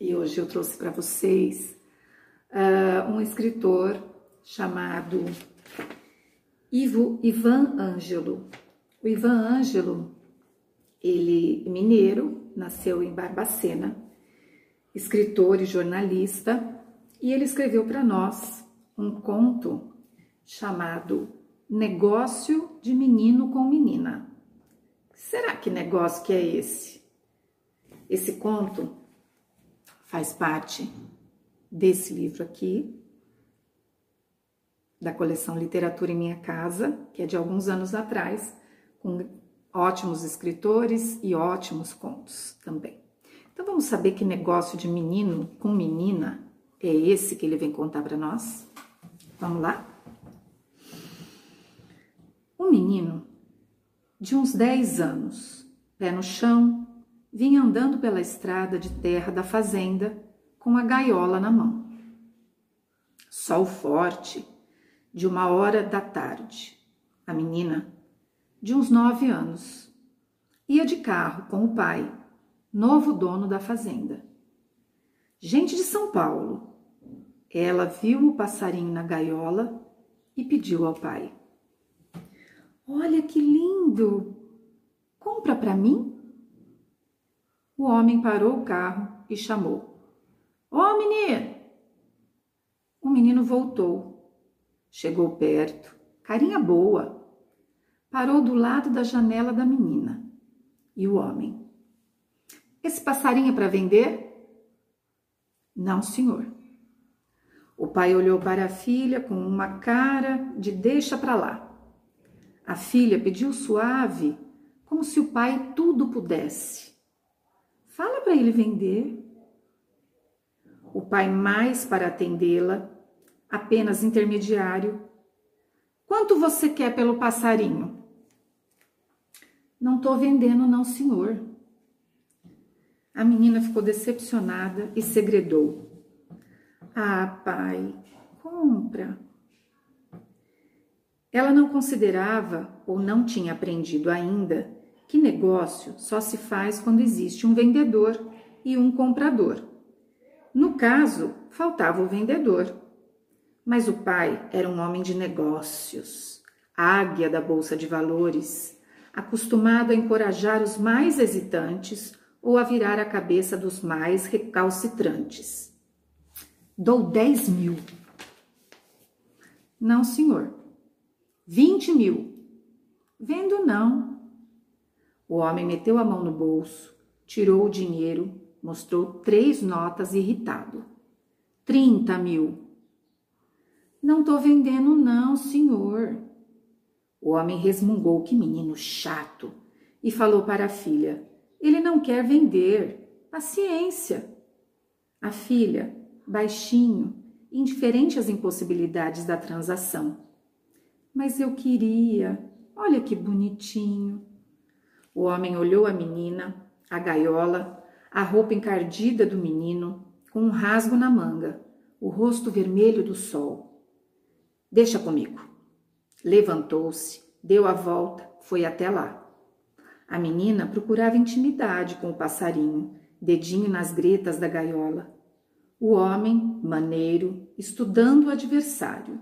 E hoje eu trouxe para vocês uh, um escritor chamado Ivo Ivan Ângelo. O Ivan Ângelo, ele mineiro, nasceu em Barbacena, escritor e jornalista, e ele escreveu para nós um conto chamado Negócio de Menino com Menina. Será que negócio que é esse? Esse conto faz parte desse livro aqui, da coleção Literatura em Minha Casa, que é de alguns anos atrás, com ótimos escritores e ótimos contos também. Então vamos saber que negócio de menino com menina é esse que ele vem contar para nós? Vamos lá? Um menino de uns 10 anos, pé no chão, vinha andando pela estrada de terra da fazenda com a gaiola na mão. Sol forte, de uma hora da tarde. A menina, de uns nove anos, ia de carro com o pai, novo dono da fazenda. Gente de São Paulo. Ela viu o passarinho na gaiola e pediu ao pai: Olha que lindo! Compra para mim? O homem parou o carro e chamou: Ô oh, menino! O menino voltou, chegou perto, carinha boa, parou do lado da janela da menina. E o homem: Esse passarinho é para vender? Não, senhor. O pai olhou para a filha com uma cara de deixa para lá. A filha pediu suave, como se o pai tudo pudesse. Fala para ele vender. O pai, mais para atendê-la, apenas intermediário. Quanto você quer pelo passarinho? Não estou vendendo, não, senhor. A menina ficou decepcionada e segredou. Ah, pai, compra. Ela não considerava ou não tinha aprendido ainda que negócio só se faz quando existe um vendedor e um comprador. No caso, faltava o vendedor. Mas o pai era um homem de negócios, águia da bolsa de valores, acostumado a encorajar os mais hesitantes ou a virar a cabeça dos mais recalcitrantes. Dou dez mil. Não, senhor. 20 mil. Vendo não. O homem meteu a mão no bolso, tirou o dinheiro, mostrou três notas irritado. 30 mil. Não tô vendendo, não, senhor. O homem resmungou que menino chato e falou para a filha: Ele não quer vender. Paciência. A filha, baixinho, indiferente às impossibilidades da transação mas eu queria. Olha que bonitinho. O homem olhou a menina, a gaiola, a roupa encardida do menino, com um rasgo na manga, o rosto vermelho do sol. Deixa comigo. Levantou-se, deu a volta, foi até lá. A menina procurava intimidade com o passarinho, dedinho nas gretas da gaiola. O homem, maneiro, estudando o adversário.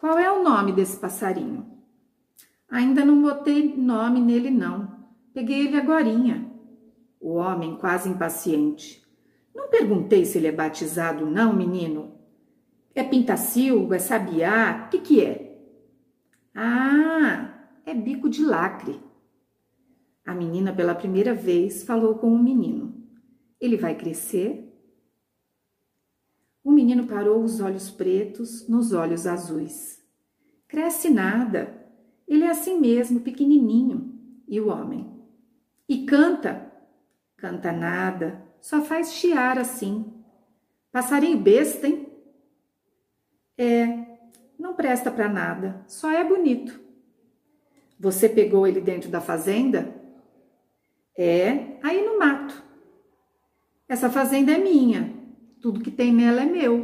Qual é o nome desse passarinho? Ainda não botei nome nele, não. Peguei ele agorinha. O homem, quase impaciente. Não perguntei se ele é batizado, não, menino. É pintacilgo, é sabiá, o que, que é? Ah, é bico de lacre. A menina, pela primeira vez, falou com o menino. Ele vai crescer? O menino parou os olhos pretos nos olhos azuis. Cresce nada. Ele é assim mesmo, pequenininho. E o homem? E canta? Canta nada, só faz chiar assim. Passarinho besta, hein? É, não presta para nada, só é bonito. Você pegou ele dentro da fazenda? É, aí no mato. Essa fazenda é minha, tudo que tem nela é meu.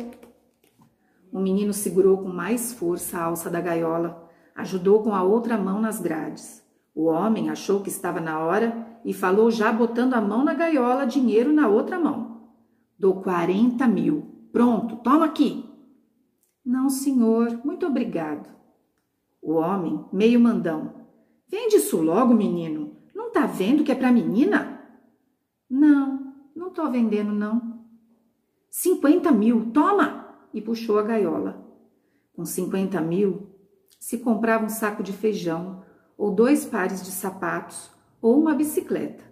O menino segurou com mais força a alça da gaiola, ajudou com a outra mão nas grades. O homem achou que estava na hora e falou já botando a mão na gaiola, dinheiro na outra mão. Dou quarenta mil. Pronto, toma aqui. Não, senhor, muito obrigado. O homem, meio mandão. Vende isso logo, menino. Não tá vendo que é pra menina? Não, não tô vendendo, não. Cinquenta mil, toma! E puxou a gaiola. Com cinquenta mil, se comprava um saco de feijão, ou dois pares de sapatos, ou uma bicicleta.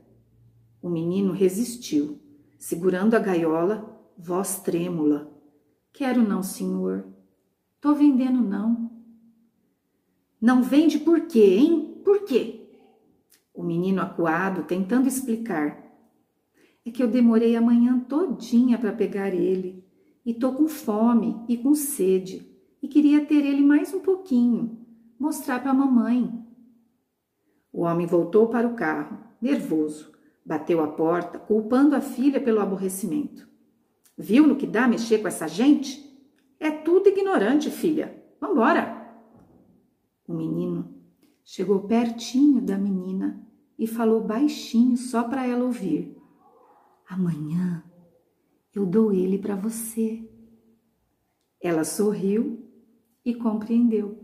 O menino resistiu, segurando a gaiola, voz trêmula. Quero não, senhor. Tô vendendo não. Não vende por quê, hein? Por quê? O menino acuado tentando explicar. É que eu demorei a manhã todinha para pegar ele e tô com fome e com sede e queria ter ele mais um pouquinho, mostrar para a mamãe. O homem voltou para o carro, nervoso, bateu a porta, culpando a filha pelo aborrecimento. Viu no que dá mexer com essa gente? É tudo ignorante, filha. Vambora! O menino chegou pertinho da menina e falou baixinho só para ela ouvir. Amanhã eu dou ele para você. Ela sorriu e compreendeu.